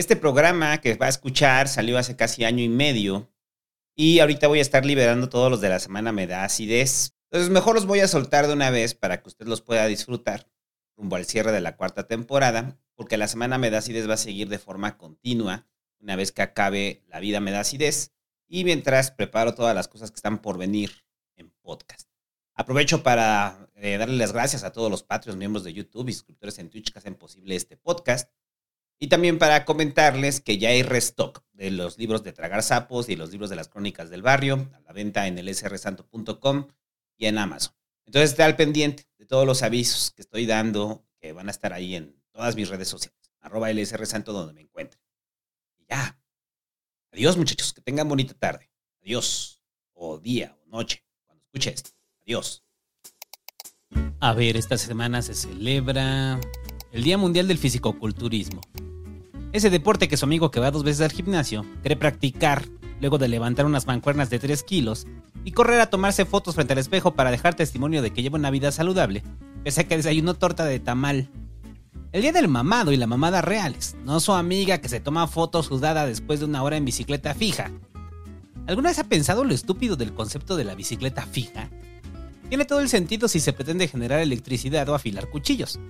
Este programa que va a escuchar salió hace casi año y medio y ahorita voy a estar liberando todos los de la semana me da acidez. Entonces mejor los voy a soltar de una vez para que usted los pueda disfrutar rumbo al cierre de la cuarta temporada, porque la semana me da acidez va a seguir de forma continua una vez que acabe la vida me da acidez y mientras preparo todas las cosas que están por venir en podcast. Aprovecho para eh, darle las gracias a todos los patrios, miembros de YouTube y suscriptores en Twitch que hacen posible este podcast. Y también para comentarles que ya hay restock de los libros de Tragar Sapos y los libros de las crónicas del barrio a la venta en el y en Amazon. Entonces esté al pendiente de todos los avisos que estoy dando, que van a estar ahí en todas mis redes sociales, arroba lsrsanto donde me encuentre. Y ya. Adiós muchachos, que tengan bonita tarde. Adiós. O día o noche, cuando escuche esto. Adiós. A ver, esta semana se celebra el Día Mundial del Fisicoculturismo. Ese deporte que su amigo que va dos veces al gimnasio quiere practicar luego de levantar unas mancuernas de 3 kilos y correr a tomarse fotos frente al espejo para dejar testimonio de que lleva una vida saludable, pese a que desayunó torta de tamal. El día del mamado y la mamada reales, no su amiga que se toma fotos sudada después de una hora en bicicleta fija. ¿Alguna vez ha pensado lo estúpido del concepto de la bicicleta fija? Tiene todo el sentido si se pretende generar electricidad o afilar cuchillos.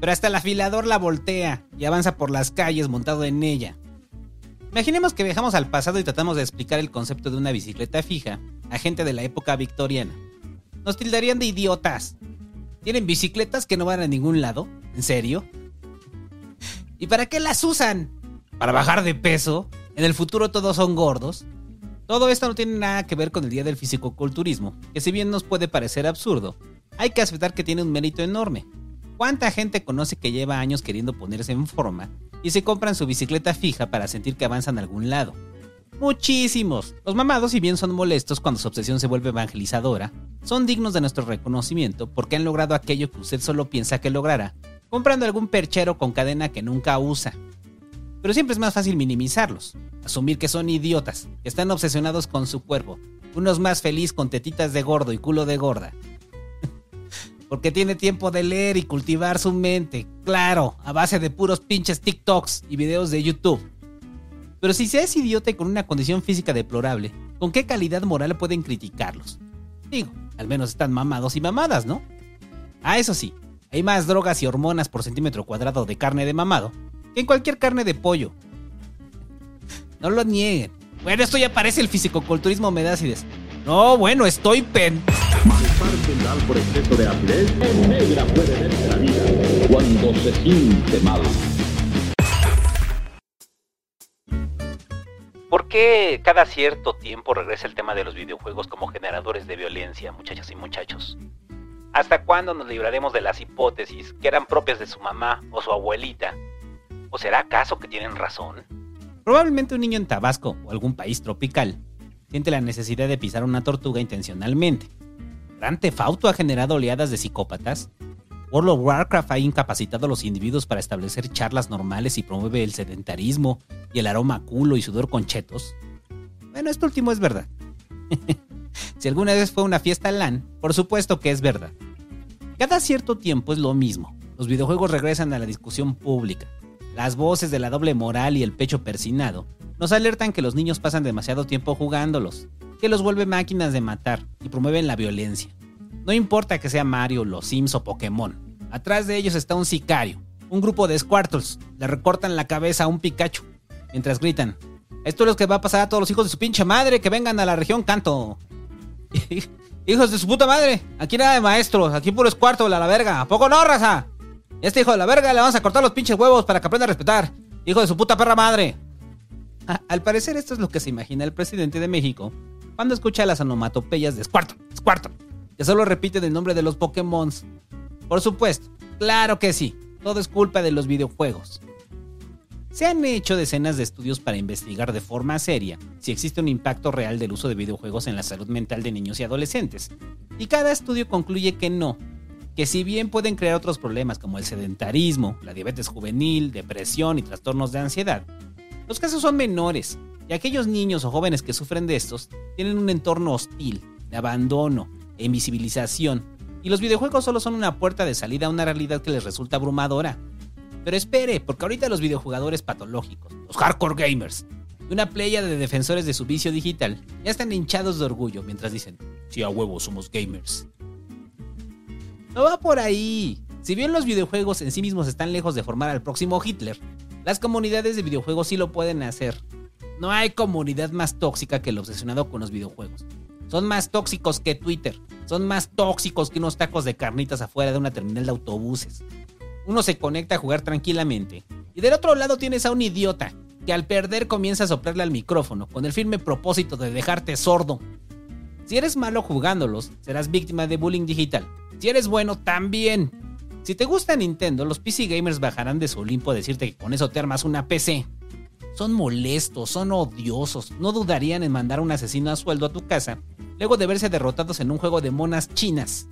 Pero hasta el afilador la voltea y avanza por las calles montado en ella. Imaginemos que viajamos al pasado y tratamos de explicar el concepto de una bicicleta fija a gente de la época victoriana. Nos tildarían de idiotas. ¿Tienen bicicletas que no van a ningún lado? ¿En serio? ¿Y para qué las usan? ¿Para bajar de peso? ¿En el futuro todos son gordos? Todo esto no tiene nada que ver con el Día del Fisicoculturismo, que si bien nos puede parecer absurdo, hay que aceptar que tiene un mérito enorme. ¿Cuánta gente conoce que lleva años queriendo ponerse en forma y se compran su bicicleta fija para sentir que avanzan a algún lado? Muchísimos. Los mamados, si bien son molestos cuando su obsesión se vuelve evangelizadora, son dignos de nuestro reconocimiento porque han logrado aquello que usted solo piensa que logrará, comprando algún perchero con cadena que nunca usa. Pero siempre es más fácil minimizarlos, asumir que son idiotas, que están obsesionados con su cuerpo, unos más feliz con tetitas de gordo y culo de gorda, porque tiene tiempo de leer y cultivar su mente, claro, a base de puros pinches TikToks y videos de YouTube. Pero si se es idiota y con una condición física deplorable, ¿con qué calidad moral pueden criticarlos? Digo, al menos están mamados y mamadas, ¿no? Ah, eso sí, hay más drogas y hormonas por centímetro cuadrado de carne de mamado que en cualquier carne de pollo. No lo nieguen. Bueno, esto ya parece el fisicoculturismo medácides. No, bueno, estoy pen por exceso de acidez, negra puede verse la vida cuando se siente mal. ¿Por qué cada cierto tiempo regresa el tema de los videojuegos como generadores de violencia, muchachas y muchachos? ¿Hasta cuándo nos libraremos de las hipótesis que eran propias de su mamá o su abuelita? ¿O será acaso que tienen razón? Probablemente un niño en Tabasco o algún país tropical siente la necesidad de pisar una tortuga intencionalmente Grand Theft ha generado oleadas de psicópatas. World of Warcraft ha incapacitado a los individuos para establecer charlas normales y promueve el sedentarismo y el aroma culo y sudor con chetos. Bueno, esto último es verdad. si alguna vez fue una fiesta LAN, por supuesto que es verdad. Cada cierto tiempo es lo mismo. Los videojuegos regresan a la discusión pública. Las voces de la doble moral y el pecho persinado nos alertan que los niños pasan demasiado tiempo jugándolos que los vuelve máquinas de matar y promueven la violencia. No importa que sea Mario, los Sims o Pokémon. Atrás de ellos está un sicario, un grupo de Squirtles. Le recortan la cabeza a un Pikachu mientras gritan: Esto es lo que va a pasar a todos los hijos de su pinche madre que vengan a la región Canto. hijos de su puta madre, aquí nada de maestros, aquí puro Squirtle a la verga. ¿A poco no, raza? Este hijo de la verga le vamos a cortar los pinches huevos para que aprenda a respetar. Hijo de su puta perra madre. al parecer esto es lo que se imagina el presidente de México cuando escucha las onomatopeyas de Squirtle, Squirtle, que solo repite el nombre de los Pokémon. Por supuesto, claro que sí, todo es culpa de los videojuegos. Se han hecho decenas de estudios para investigar de forma seria si existe un impacto real del uso de videojuegos en la salud mental de niños y adolescentes. Y cada estudio concluye que no, que si bien pueden crear otros problemas como el sedentarismo, la diabetes juvenil, depresión y trastornos de ansiedad, los casos son menores y aquellos niños o jóvenes que sufren de estos tienen un entorno hostil, de abandono e invisibilización, y los videojuegos solo son una puerta de salida a una realidad que les resulta abrumadora. Pero espere, porque ahorita los videojugadores patológicos, los hardcore gamers, y una playa de defensores de su vicio digital, ya están hinchados de orgullo mientras dicen, sí a huevo somos gamers. No va por ahí. Si bien los videojuegos en sí mismos están lejos de formar al próximo Hitler, las comunidades de videojuegos sí lo pueden hacer. No hay comunidad más tóxica que el obsesionado con los videojuegos. Son más tóxicos que Twitter. Son más tóxicos que unos tacos de carnitas afuera de una terminal de autobuses. Uno se conecta a jugar tranquilamente. Y del otro lado tienes a un idiota que al perder comienza a soplarle al micrófono con el firme propósito de dejarte sordo. Si eres malo jugándolos, serás víctima de bullying digital. Si eres bueno, también. Si te gusta Nintendo, los PC gamers bajarán de su Olimpo a decirte que con eso te armas una PC. Son molestos, son odiosos, no dudarían en mandar a un asesino a sueldo a tu casa, luego de verse derrotados en un juego de monas chinas.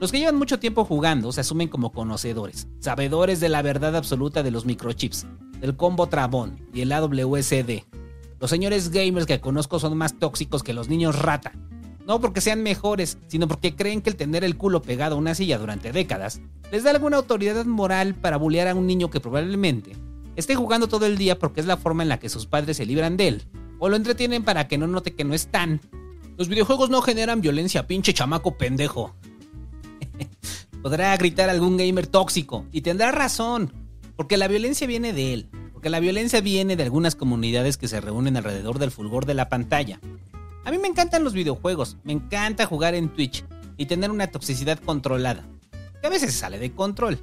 Los que llevan mucho tiempo jugando se asumen como conocedores, sabedores de la verdad absoluta de los microchips, del combo Trabón y el AWSD. Los señores gamers que conozco son más tóxicos que los niños rata. No porque sean mejores, sino porque creen que el tener el culo pegado a una silla durante décadas les da alguna autoridad moral para bullear a un niño que probablemente esté jugando todo el día porque es la forma en la que sus padres se libran de él, o lo entretienen para que no note que no están. Los videojuegos no generan violencia, pinche chamaco pendejo. Podrá gritar algún gamer tóxico, y tendrá razón, porque la violencia viene de él, porque la violencia viene de algunas comunidades que se reúnen alrededor del fulgor de la pantalla. A mí me encantan los videojuegos, me encanta jugar en Twitch y tener una toxicidad controlada, que a veces sale de control,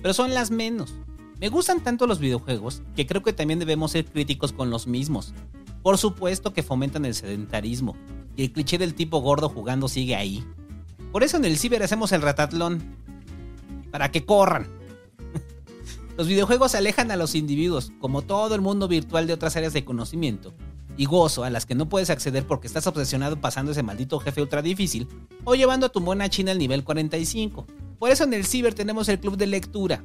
pero son las menos. Me gustan tanto los videojuegos que creo que también debemos ser críticos con los mismos. Por supuesto que fomentan el sedentarismo y el cliché del tipo gordo jugando sigue ahí. Por eso en el ciber hacemos el ratatlón. Para que corran. Los videojuegos alejan a los individuos, como todo el mundo virtual de otras áreas de conocimiento, y gozo a las que no puedes acceder porque estás obsesionado pasando ese maldito jefe ultra difícil o llevando a tu mona china al nivel 45. Por eso en el ciber tenemos el club de lectura,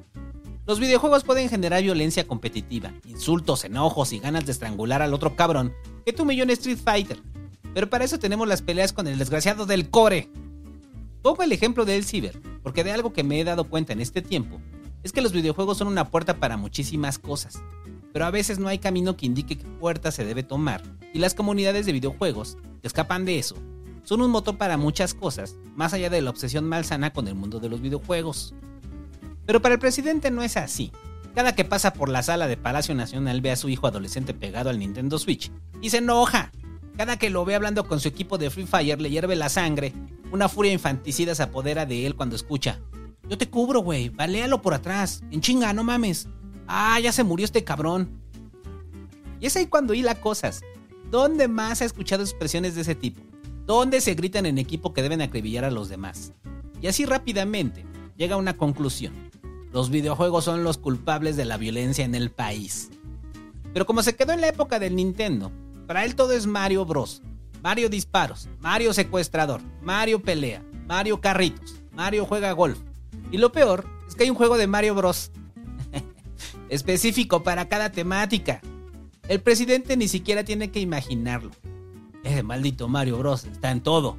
los videojuegos pueden generar violencia competitiva, insultos, enojos y ganas de estrangular al otro cabrón que tu millón Street Fighter. Pero para eso tenemos las peleas con el desgraciado del core. Pongo el ejemplo del ciber, porque de algo que me he dado cuenta en este tiempo es que los videojuegos son una puerta para muchísimas cosas, pero a veces no hay camino que indique qué puerta se debe tomar, y las comunidades de videojuegos, que escapan de eso, son un motor para muchas cosas, más allá de la obsesión malsana con el mundo de los videojuegos. Pero para el presidente no es así. Cada que pasa por la sala de Palacio Nacional ve a su hijo adolescente pegado al Nintendo Switch y se enoja. Cada que lo ve hablando con su equipo de Free Fire le hierve la sangre. Una furia infanticida se apodera de él cuando escucha. Yo te cubro, güey. Baléalo por atrás. En chinga, no mames. Ah, ya se murió este cabrón. Y es ahí cuando hila cosas. ¿Dónde más ha escuchado expresiones de ese tipo? ¿Dónde se gritan en equipo que deben acribillar a los demás? Y así rápidamente llega a una conclusión. Los videojuegos son los culpables de la violencia en el país. Pero como se quedó en la época del Nintendo, para él todo es Mario Bros. Mario disparos, Mario secuestrador, Mario pelea, Mario carritos, Mario juega golf. Y lo peor es que hay un juego de Mario Bros. Específico para cada temática. El presidente ni siquiera tiene que imaginarlo. Ese maldito Mario Bros. está en todo.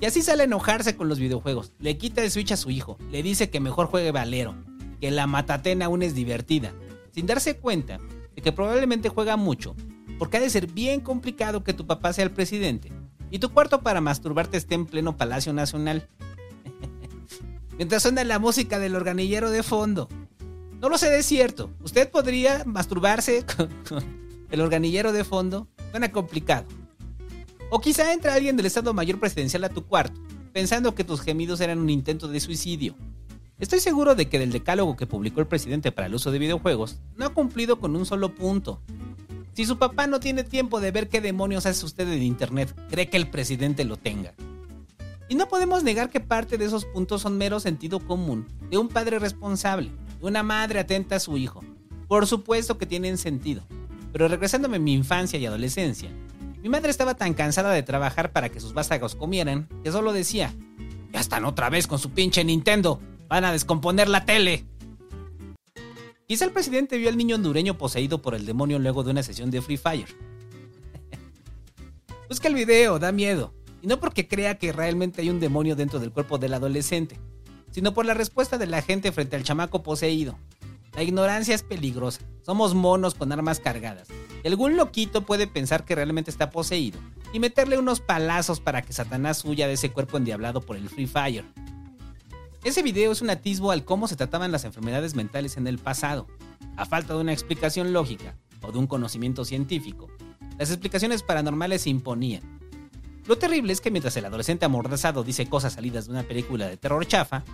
Y así sale a enojarse con los videojuegos. Le quita el Switch a su hijo. Le dice que mejor juegue Valero. Que la matatena aún es divertida. Sin darse cuenta de que probablemente juega mucho. Porque ha de ser bien complicado que tu papá sea el presidente. Y tu cuarto para masturbarte esté en pleno Palacio Nacional. Mientras suena la música del organillero de fondo. No lo sé de cierto. ¿Usted podría masturbarse con, el organillero de fondo? Suena complicado. O quizá entra alguien del Estado Mayor Presidencial a tu cuarto, pensando que tus gemidos eran un intento de suicidio. Estoy seguro de que del decálogo que publicó el presidente para el uso de videojuegos, no ha cumplido con un solo punto. Si su papá no tiene tiempo de ver qué demonios hace usted en internet, cree que el presidente lo tenga. Y no podemos negar que parte de esos puntos son mero sentido común, de un padre responsable, una madre atenta a su hijo. Por supuesto que tienen sentido. Pero regresándome a mi infancia y adolescencia, mi madre estaba tan cansada de trabajar para que sus vástagos comieran que solo decía, ya están otra vez con su pinche Nintendo, van a descomponer la tele. Quizá el presidente vio al niño hondureño poseído por el demonio luego de una sesión de Free Fire. Busca el video, da miedo. Y no porque crea que realmente hay un demonio dentro del cuerpo del adolescente, sino por la respuesta de la gente frente al chamaco poseído. La ignorancia es peligrosa. Somos monos con armas cargadas. Y algún loquito puede pensar que realmente está poseído y meterle unos palazos para que Satanás huya de ese cuerpo endiablado por el Free Fire. Ese video es un atisbo al cómo se trataban las enfermedades mentales en el pasado. A falta de una explicación lógica o de un conocimiento científico, las explicaciones paranormales se imponían. Lo terrible es que mientras el adolescente amordazado dice cosas salidas de una película de terror chafa,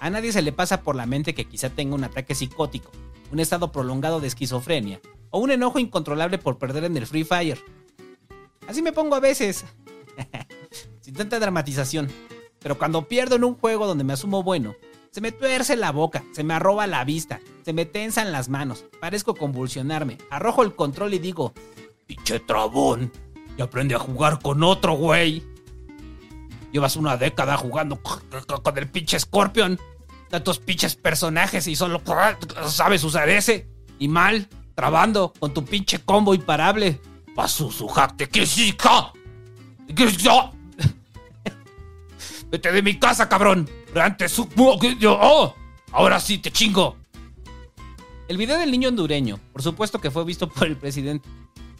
a nadie se le pasa por la mente que quizá tenga un ataque psicótico, un estado prolongado de esquizofrenia o un enojo incontrolable por perder en el Free Fire. Así me pongo a veces, sin tanta dramatización. Pero cuando pierdo en un juego donde me asumo bueno, se me tuerce la boca, se me arroba la vista, se me tensan las manos, parezco convulsionarme, arrojo el control y digo, pinche trabón, y aprende a jugar con otro güey. Llevas una década jugando con el pinche Scorpion. Tantos pinches personajes y solo sabes usar ese. Y mal, trabando con tu pinche combo imparable. Pasu su jacte, que chica. Que yo. Vete de mi casa, cabrón. Antes su. Oh, ahora sí te chingo. El video del niño hondureño, por supuesto que fue visto por el presidente.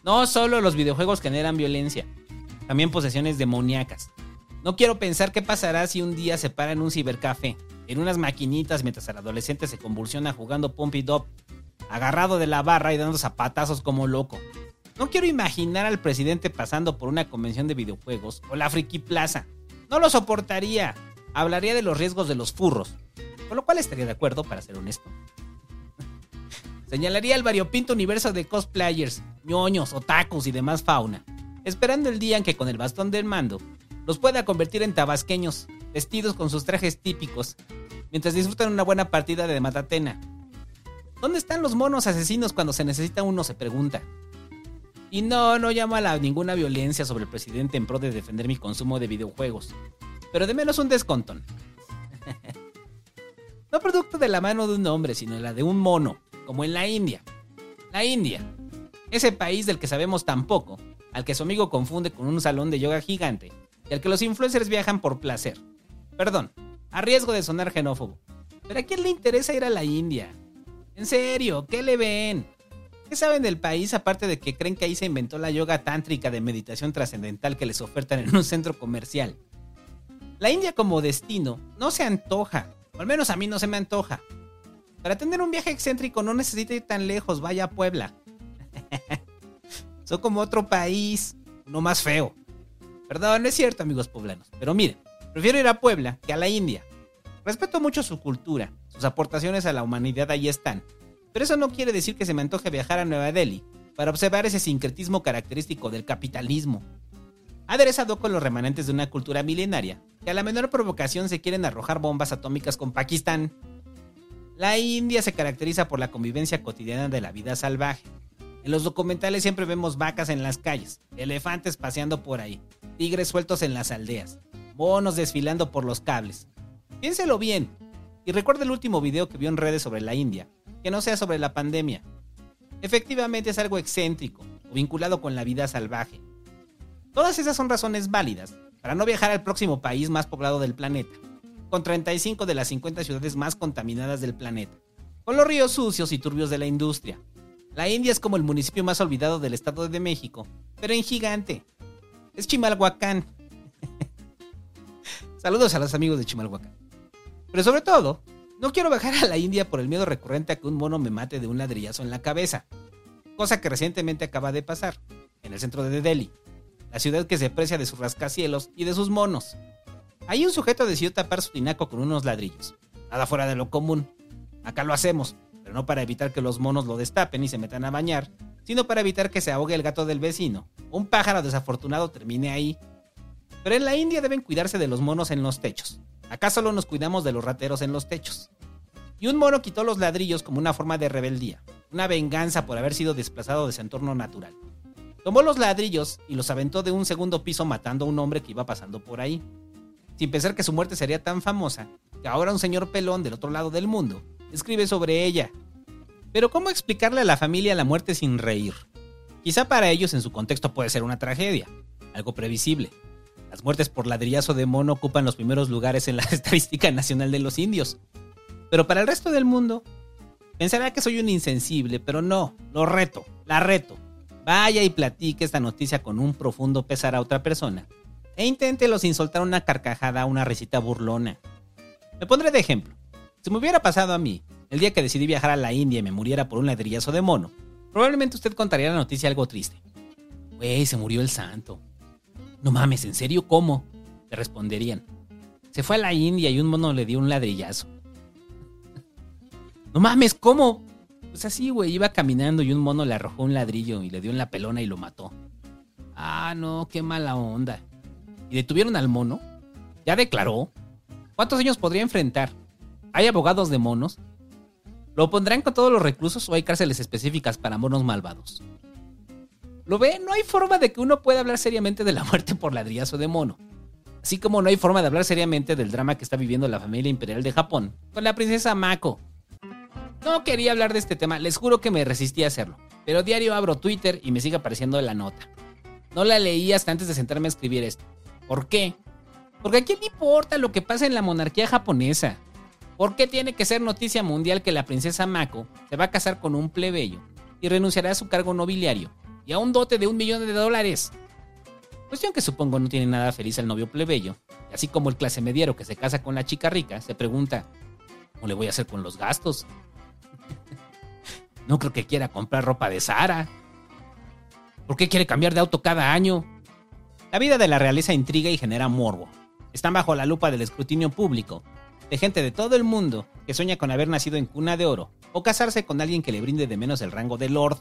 No solo los videojuegos generan violencia, también posesiones demoníacas. No quiero pensar qué pasará si un día se para en un cibercafé, en unas maquinitas mientras el adolescente se convulsiona jugando Pump It Up, agarrado de la barra y dando zapatazos como loco. No quiero imaginar al presidente pasando por una convención de videojuegos o la Friki Plaza. No lo soportaría. Hablaría de los riesgos de los furros, con lo cual estaría de acuerdo, para ser honesto. Señalaría el variopinto universo de cosplayers, ñoños, otakus y demás fauna, esperando el día en que con el bastón del mando los pueda convertir en tabasqueños, vestidos con sus trajes típicos, mientras disfrutan una buena partida de matatena. ¿Dónde están los monos asesinos cuando se necesita uno? se pregunta. Y no, no llamo a ninguna violencia sobre el presidente en pro de defender mi consumo de videojuegos. Pero de menos un descontón. no producto de la mano de un hombre, sino la de un mono, como en la India. La India. Ese país del que sabemos tan poco, al que su amigo confunde con un salón de yoga gigante, y al que los influencers viajan por placer. Perdón, a riesgo de sonar xenófobo. Pero ¿a quién le interesa ir a la India? En serio, ¿qué le ven? ¿Qué saben del país aparte de que creen que ahí se inventó la yoga tántrica de meditación trascendental que les ofertan en un centro comercial? La India como destino no se antoja, o al menos a mí no se me antoja. Para tener un viaje excéntrico no necesita ir tan lejos, vaya a Puebla. Son como otro país, no más feo. Perdón, no es cierto, amigos poblanos. Pero miren, prefiero ir a Puebla que a la India. Respeto mucho su cultura, sus aportaciones a la humanidad ahí están. Pero eso no quiere decir que se me antoje viajar a Nueva Delhi para observar ese sincretismo característico del capitalismo. Aderezado con los remanentes de una cultura milenaria, que a la menor provocación se quieren arrojar bombas atómicas con Pakistán. La India se caracteriza por la convivencia cotidiana de la vida salvaje. En los documentales siempre vemos vacas en las calles, elefantes paseando por ahí, tigres sueltos en las aldeas, monos desfilando por los cables. Piénselo bien y recuerde el último video que vio en redes sobre la India, que no sea sobre la pandemia. Efectivamente es algo excéntrico o vinculado con la vida salvaje. Todas esas son razones válidas para no viajar al próximo país más poblado del planeta, con 35 de las 50 ciudades más contaminadas del planeta, con los ríos sucios y turbios de la industria. La India es como el municipio más olvidado del Estado de México, pero en gigante. Es Chimalhuacán. Saludos a los amigos de Chimalhuacán. Pero sobre todo, no quiero bajar a la India por el miedo recurrente a que un mono me mate de un ladrillazo en la cabeza. Cosa que recientemente acaba de pasar, en el centro de Delhi, la ciudad que se precia de sus rascacielos y de sus monos. Ahí un sujeto decidió tapar su tinaco con unos ladrillos. Nada fuera de lo común. Acá lo hacemos, pero no para evitar que los monos lo destapen y se metan a bañar, sino para evitar que se ahogue el gato del vecino. Un pájaro desafortunado termine ahí. Pero en la India deben cuidarse de los monos en los techos. Acá solo nos cuidamos de los rateros en los techos. Y un mono quitó los ladrillos como una forma de rebeldía, una venganza por haber sido desplazado de su entorno natural. Tomó los ladrillos y los aventó de un segundo piso matando a un hombre que iba pasando por ahí. Sin pensar que su muerte sería tan famosa, que ahora un señor pelón del otro lado del mundo escribe sobre ella. Pero ¿cómo explicarle a la familia la muerte sin reír? Quizá para ellos en su contexto puede ser una tragedia, algo previsible. Las muertes por ladrillazo de mono ocupan los primeros lugares en la estadística nacional de los indios. Pero para el resto del mundo, Pensará que soy un insensible, pero no, lo reto, la reto. Vaya y platique esta noticia con un profundo pesar a otra persona. E inténtelo sin soltar una carcajada una risita burlona. Me pondré de ejemplo. Si me hubiera pasado a mí, el día que decidí viajar a la India y me muriera por un ladrillazo de mono, probablemente usted contaría la noticia algo triste. Güey, se murió el santo. No mames, ¿en serio cómo? Le responderían. Se fue a la India y un mono le dio un ladrillazo. No mames, ¿cómo? Pues así, güey, iba caminando y un mono le arrojó un ladrillo y le dio en la pelona y lo mató. Ah, no, qué mala onda. ¿Y detuvieron al mono? ¿Ya declaró? ¿Cuántos años podría enfrentar? ¿Hay abogados de monos? ¿Lo pondrán con todos los reclusos o hay cárceles específicas para monos malvados? ¿Lo ve? No hay forma de que uno pueda hablar seriamente de la muerte por ladrillazo de mono. Así como no hay forma de hablar seriamente del drama que está viviendo la familia imperial de Japón con la princesa Mako. No quería hablar de este tema, les juro que me resistí a hacerlo. Pero diario abro Twitter y me sigue apareciendo la nota. No la leí hasta antes de sentarme a escribir esto. ¿Por qué? Porque a quién le importa lo que pasa en la monarquía japonesa. ¿Por qué tiene que ser noticia mundial que la princesa Mako se va a casar con un plebeyo y renunciará a su cargo nobiliario y a un dote de un millón de dólares? Cuestión que supongo no tiene nada feliz al novio plebeyo, así como el clase mediero que se casa con la chica rica se pregunta, ¿cómo le voy a hacer con los gastos? no creo que quiera comprar ropa de Sara. ¿Por qué quiere cambiar de auto cada año? La vida de la realeza intriga y genera morbo. Están bajo la lupa del escrutinio público, de gente de todo el mundo que sueña con haber nacido en cuna de oro o casarse con alguien que le brinde de menos el rango de lord.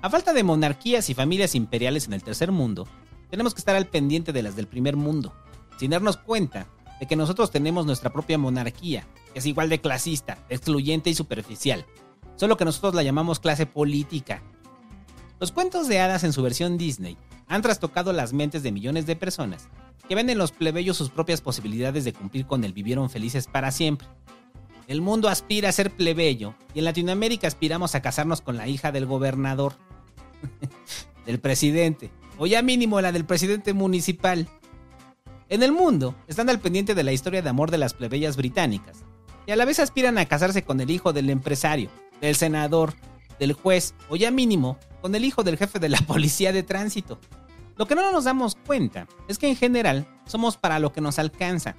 A falta de monarquías y familias imperiales en el tercer mundo, tenemos que estar al pendiente de las del primer mundo, sin darnos cuenta de que nosotros tenemos nuestra propia monarquía, que es igual de clasista, excluyente y superficial, solo que nosotros la llamamos clase política. Los cuentos de hadas en su versión Disney han trastocado las mentes de millones de personas que ven en los plebeyos sus propias posibilidades de cumplir con el vivieron felices para siempre. El mundo aspira a ser plebeyo y en Latinoamérica aspiramos a casarnos con la hija del gobernador, del presidente, o ya mínimo la del presidente municipal. En el mundo están al pendiente de la historia de amor de las plebeyas británicas y a la vez aspiran a casarse con el hijo del empresario, del senador, del juez o ya mínimo con el hijo del jefe de la policía de tránsito. Lo que no nos damos cuenta es que en general somos para lo que nos alcanza.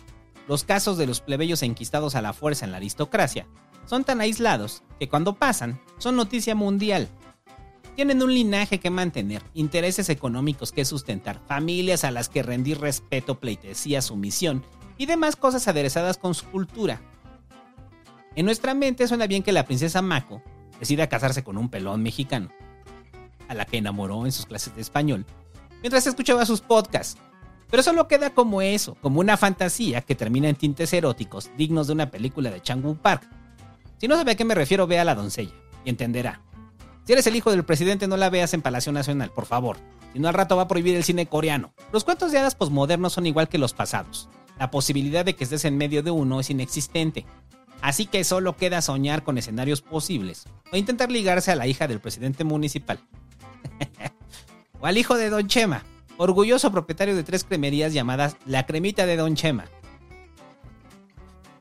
Los casos de los plebeyos enquistados a la fuerza en la aristocracia son tan aislados que cuando pasan son noticia mundial tienen un linaje que mantener, intereses económicos que sustentar, familias a las que rendir respeto, pleitesía, sumisión y demás cosas aderezadas con su cultura. En nuestra mente suena bien que la princesa Mako decida casarse con un pelón mexicano, a la que enamoró en sus clases de español, mientras escuchaba sus podcasts. Pero solo queda como eso, como una fantasía que termina en tintes eróticos dignos de una película de Chang Park. Si no sabe a qué me refiero, vea a la doncella y entenderá. Si eres el hijo del presidente, no la veas en Palacio Nacional, por favor. Si no, al rato va a prohibir el cine coreano. Los cuentos de hadas posmodernos son igual que los pasados. La posibilidad de que estés en medio de uno es inexistente. Así que solo queda soñar con escenarios posibles o intentar ligarse a la hija del presidente municipal. o al hijo de Don Chema, orgulloso propietario de tres cremerías llamadas La Cremita de Don Chema.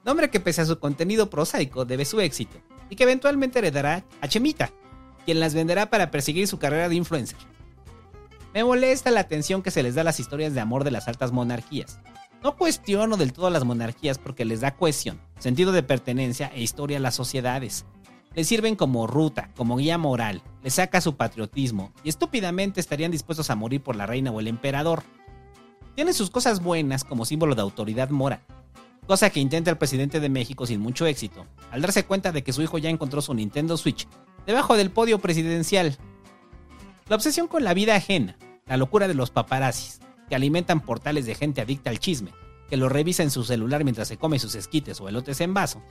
Nombre que pese a su contenido prosaico debe su éxito y que eventualmente heredará a Chemita, quien las venderá para perseguir su carrera de influencer. Me molesta la atención que se les da a las historias de amor de las altas monarquías. No cuestiono del todo las monarquías porque les da cohesión, sentido de pertenencia e historia a las sociedades. Les sirven como ruta, como guía moral, les saca su patriotismo y estúpidamente estarían dispuestos a morir por la reina o el emperador. Tienen sus cosas buenas como símbolo de autoridad mora, cosa que intenta el presidente de México sin mucho éxito, al darse cuenta de que su hijo ya encontró su Nintendo Switch debajo del podio presidencial. La obsesión con la vida ajena, la locura de los paparazzis, que alimentan portales de gente adicta al chisme, que lo revisa en su celular mientras se come sus esquites o elotes en vaso,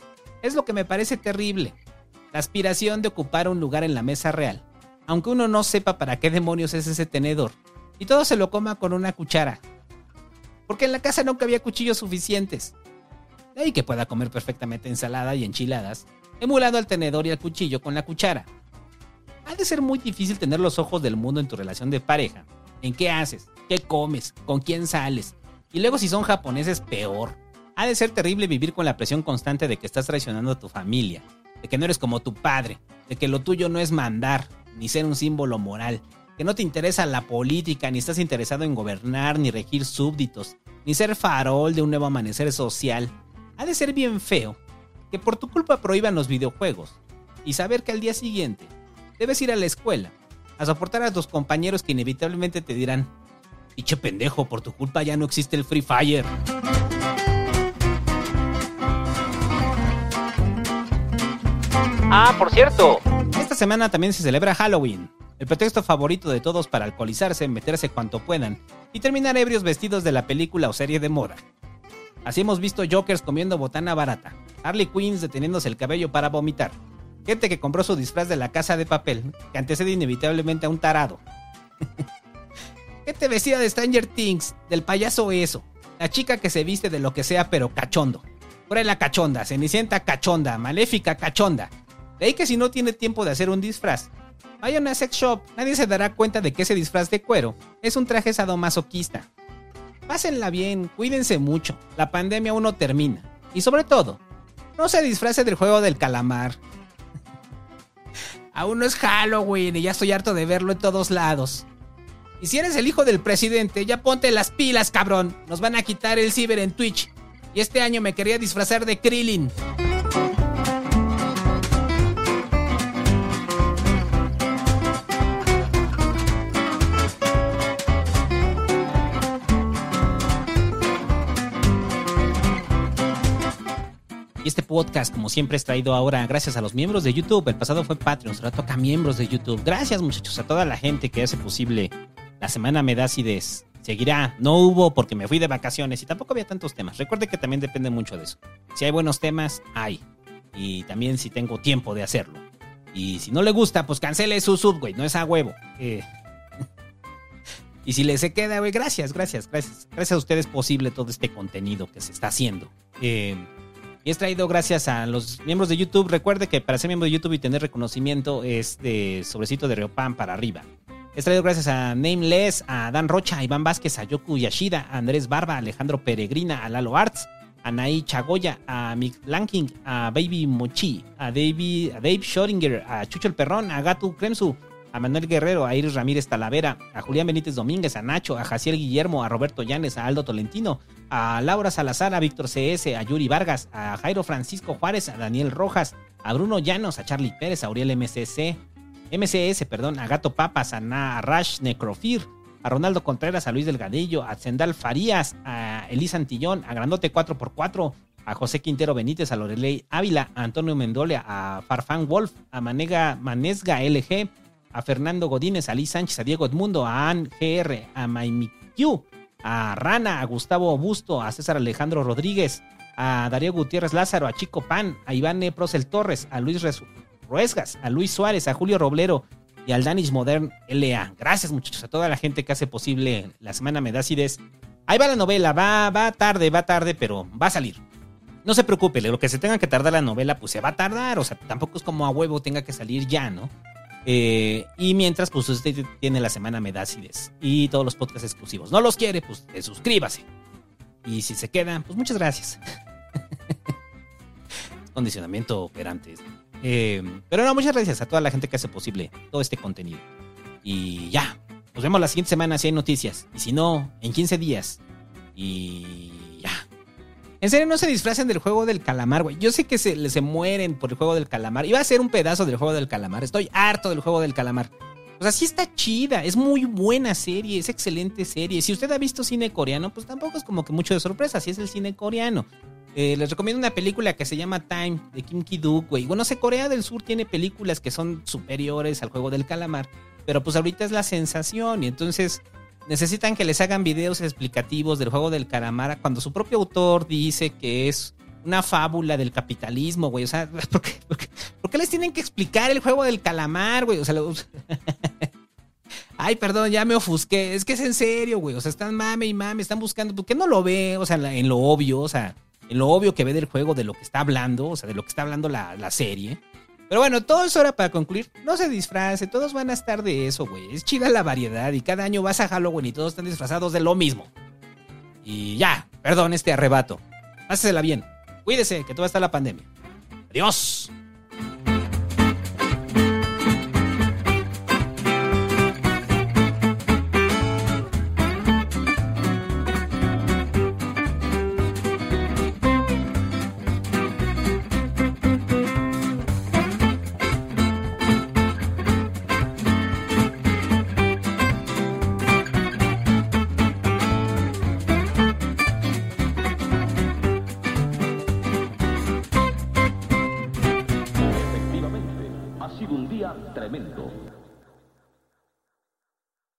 es lo que me parece terrible. La aspiración de ocupar un lugar en la mesa real, aunque uno no sepa para qué demonios es ese tenedor, y todo se lo coma con una cuchara. Porque en la casa nunca había cuchillos suficientes. De ahí que pueda comer perfectamente ensalada y enchiladas, emulando al tenedor y al cuchillo con la cuchara. Ha de ser muy difícil tener los ojos del mundo en tu relación de pareja. ¿En qué haces? ¿Qué comes? ¿Con quién sales? Y luego si son japoneses, peor. Ha de ser terrible vivir con la presión constante de que estás traicionando a tu familia, de que no eres como tu padre, de que lo tuyo no es mandar, ni ser un símbolo moral, que no te interesa la política, ni estás interesado en gobernar, ni regir súbditos, ni ser farol de un nuevo amanecer social. Ha de ser bien feo que por tu culpa prohíban los videojuegos y saber que al día siguiente debes ir a la escuela a soportar a tus compañeros que inevitablemente te dirán, Piche pendejo, por tu culpa ya no existe el Free Fire. Ah, por cierto. Esta semana también se celebra Halloween. El pretexto favorito de todos para alcoholizarse, meterse cuanto puedan y terminar ebrios vestidos de la película o serie de moda. Así hemos visto Jokers comiendo botana barata, Harley Quinns deteniéndose el cabello para vomitar, gente que compró su disfraz de la casa de papel, que antecede inevitablemente a un tarado. gente vestida de Stranger Things, del payaso eso, la chica que se viste de lo que sea pero cachondo. la cachonda, cenicienta cachonda, maléfica cachonda. De ahí que si no tiene tiempo de hacer un disfraz, vaya a una sex shop, nadie se dará cuenta de que ese disfraz de cuero es un traje sadomasoquista. Pásenla bien, cuídense mucho, la pandemia aún no termina. Y sobre todo, no se disfrace del juego del calamar. aún no es Halloween y ya estoy harto de verlo en todos lados. Y si eres el hijo del presidente, ya ponte las pilas, cabrón. Nos van a quitar el ciber en Twitch. Y este año me quería disfrazar de Krillin. Y este podcast, como siempre, es traído ahora gracias a los miembros de YouTube. El pasado fue Patreon, ahora toca miembros de YouTube. Gracias, muchachos, a toda la gente que hace posible la semana me da acidez. Seguirá. No hubo porque me fui de vacaciones y tampoco había tantos temas. Recuerde que también depende mucho de eso. Si hay buenos temas, hay. Y también si tengo tiempo de hacerlo. Y si no le gusta, pues cancele su sub, güey. No es a huevo. Eh. y si le se queda, güey, gracias, gracias, gracias. Gracias a ustedes posible todo este contenido que se está haciendo. Eh, y es traído gracias a los miembros de YouTube. Recuerde que para ser miembro de YouTube y tener reconocimiento es de sobrecito de Riopan para arriba. Es traído gracias a Nameless, a Dan Rocha, a Iván Vázquez, a Yoku Yashida, a Andrés Barba, a Alejandro Peregrina, a Lalo Arts, a Nai Chagoya, a Mick Lanking, a Baby Mochi, a, David, a Dave Schoringer, a Chucho el Perrón, a Gatu Kremsu, a Manuel Guerrero, a Iris Ramírez Talavera, a Julián Benítez Domínguez, a Nacho, a Jaciel Guillermo, a Roberto Llanes, a Aldo Tolentino, a Laura Salazar, a Víctor CS, a Yuri Vargas, a Jairo Francisco Juárez, a Daniel Rojas, a Bruno Llanos, a Charlie Pérez, a Uriel MCC, MCS, perdón, a Gato Papas, a Narash Necrofir, a Ronaldo Contreras, a Luis Delgadillo, a Zendal Farías, a Elisa Antillón, a Grandote 4x4, a José Quintero Benítez, a Lorelei Ávila, a Antonio Mendolia, a Farfán Wolf, a Manega Manesga LG, a Fernando Godínez, a Liz Sánchez, a Diego Edmundo, a Ann GR, a Q, a Rana, a Gustavo Busto, a César Alejandro Rodríguez, a Darío Gutiérrez Lázaro, a Chico Pan, a Iván Prosel Torres, a Luis Ruesgas, a Luis Suárez, a Julio Roblero y al Danish Modern LA. Gracias muchachos a toda la gente que hace posible la semana me da acidez. Ahí va la novela, va, va tarde, va tarde, pero va a salir. No se preocupe, lo que se tenga que tardar la novela, pues se va a tardar. O sea, tampoco es como a huevo tenga que salir ya, ¿no? Eh, y mientras, pues usted tiene la semana Medácides y todos los podcasts exclusivos. No los quiere, pues suscríbase. Y si se queda, pues muchas gracias. Condicionamiento operante. Eh, pero no, muchas gracias a toda la gente que hace posible todo este contenido. Y ya, nos vemos la siguiente semana si hay noticias. Y si no, en 15 días. Y en serio, no se disfracen del juego del calamar, güey. Yo sé que se, se mueren por el juego del calamar. Iba a ser un pedazo del juego del calamar. Estoy harto del juego del calamar. O sea, sí está chida. Es muy buena serie. Es excelente serie. Si usted ha visto cine coreano, pues tampoco es como que mucho de sorpresa. Si es el cine coreano. Eh, les recomiendo una película que se llama Time de Kim Ki-duk, güey. Bueno, sé, Corea del Sur tiene películas que son superiores al juego del calamar. Pero pues ahorita es la sensación. Y entonces necesitan que les hagan videos explicativos del juego del calamar cuando su propio autor dice que es una fábula del capitalismo, güey. O sea, ¿por qué, les tienen que explicar el juego del calamar, güey? O sea, Ay, perdón, ya me ofusqué. Es que es en serio, güey. O sea, están mame y mame, están buscando. ¿Por qué no lo ve? O sea, en lo obvio, o sea, en lo obvio que ve del juego, de lo que está hablando, o sea, de lo que está hablando la, la serie. Pero bueno, todo es hora para concluir. No se disfrace, todos van a estar de eso, güey. Es chida la variedad y cada año vas a Halloween y todos están disfrazados de lo mismo. Y ya, perdón este arrebato. Hásela bien. Cuídese, que todavía está la pandemia. Adiós.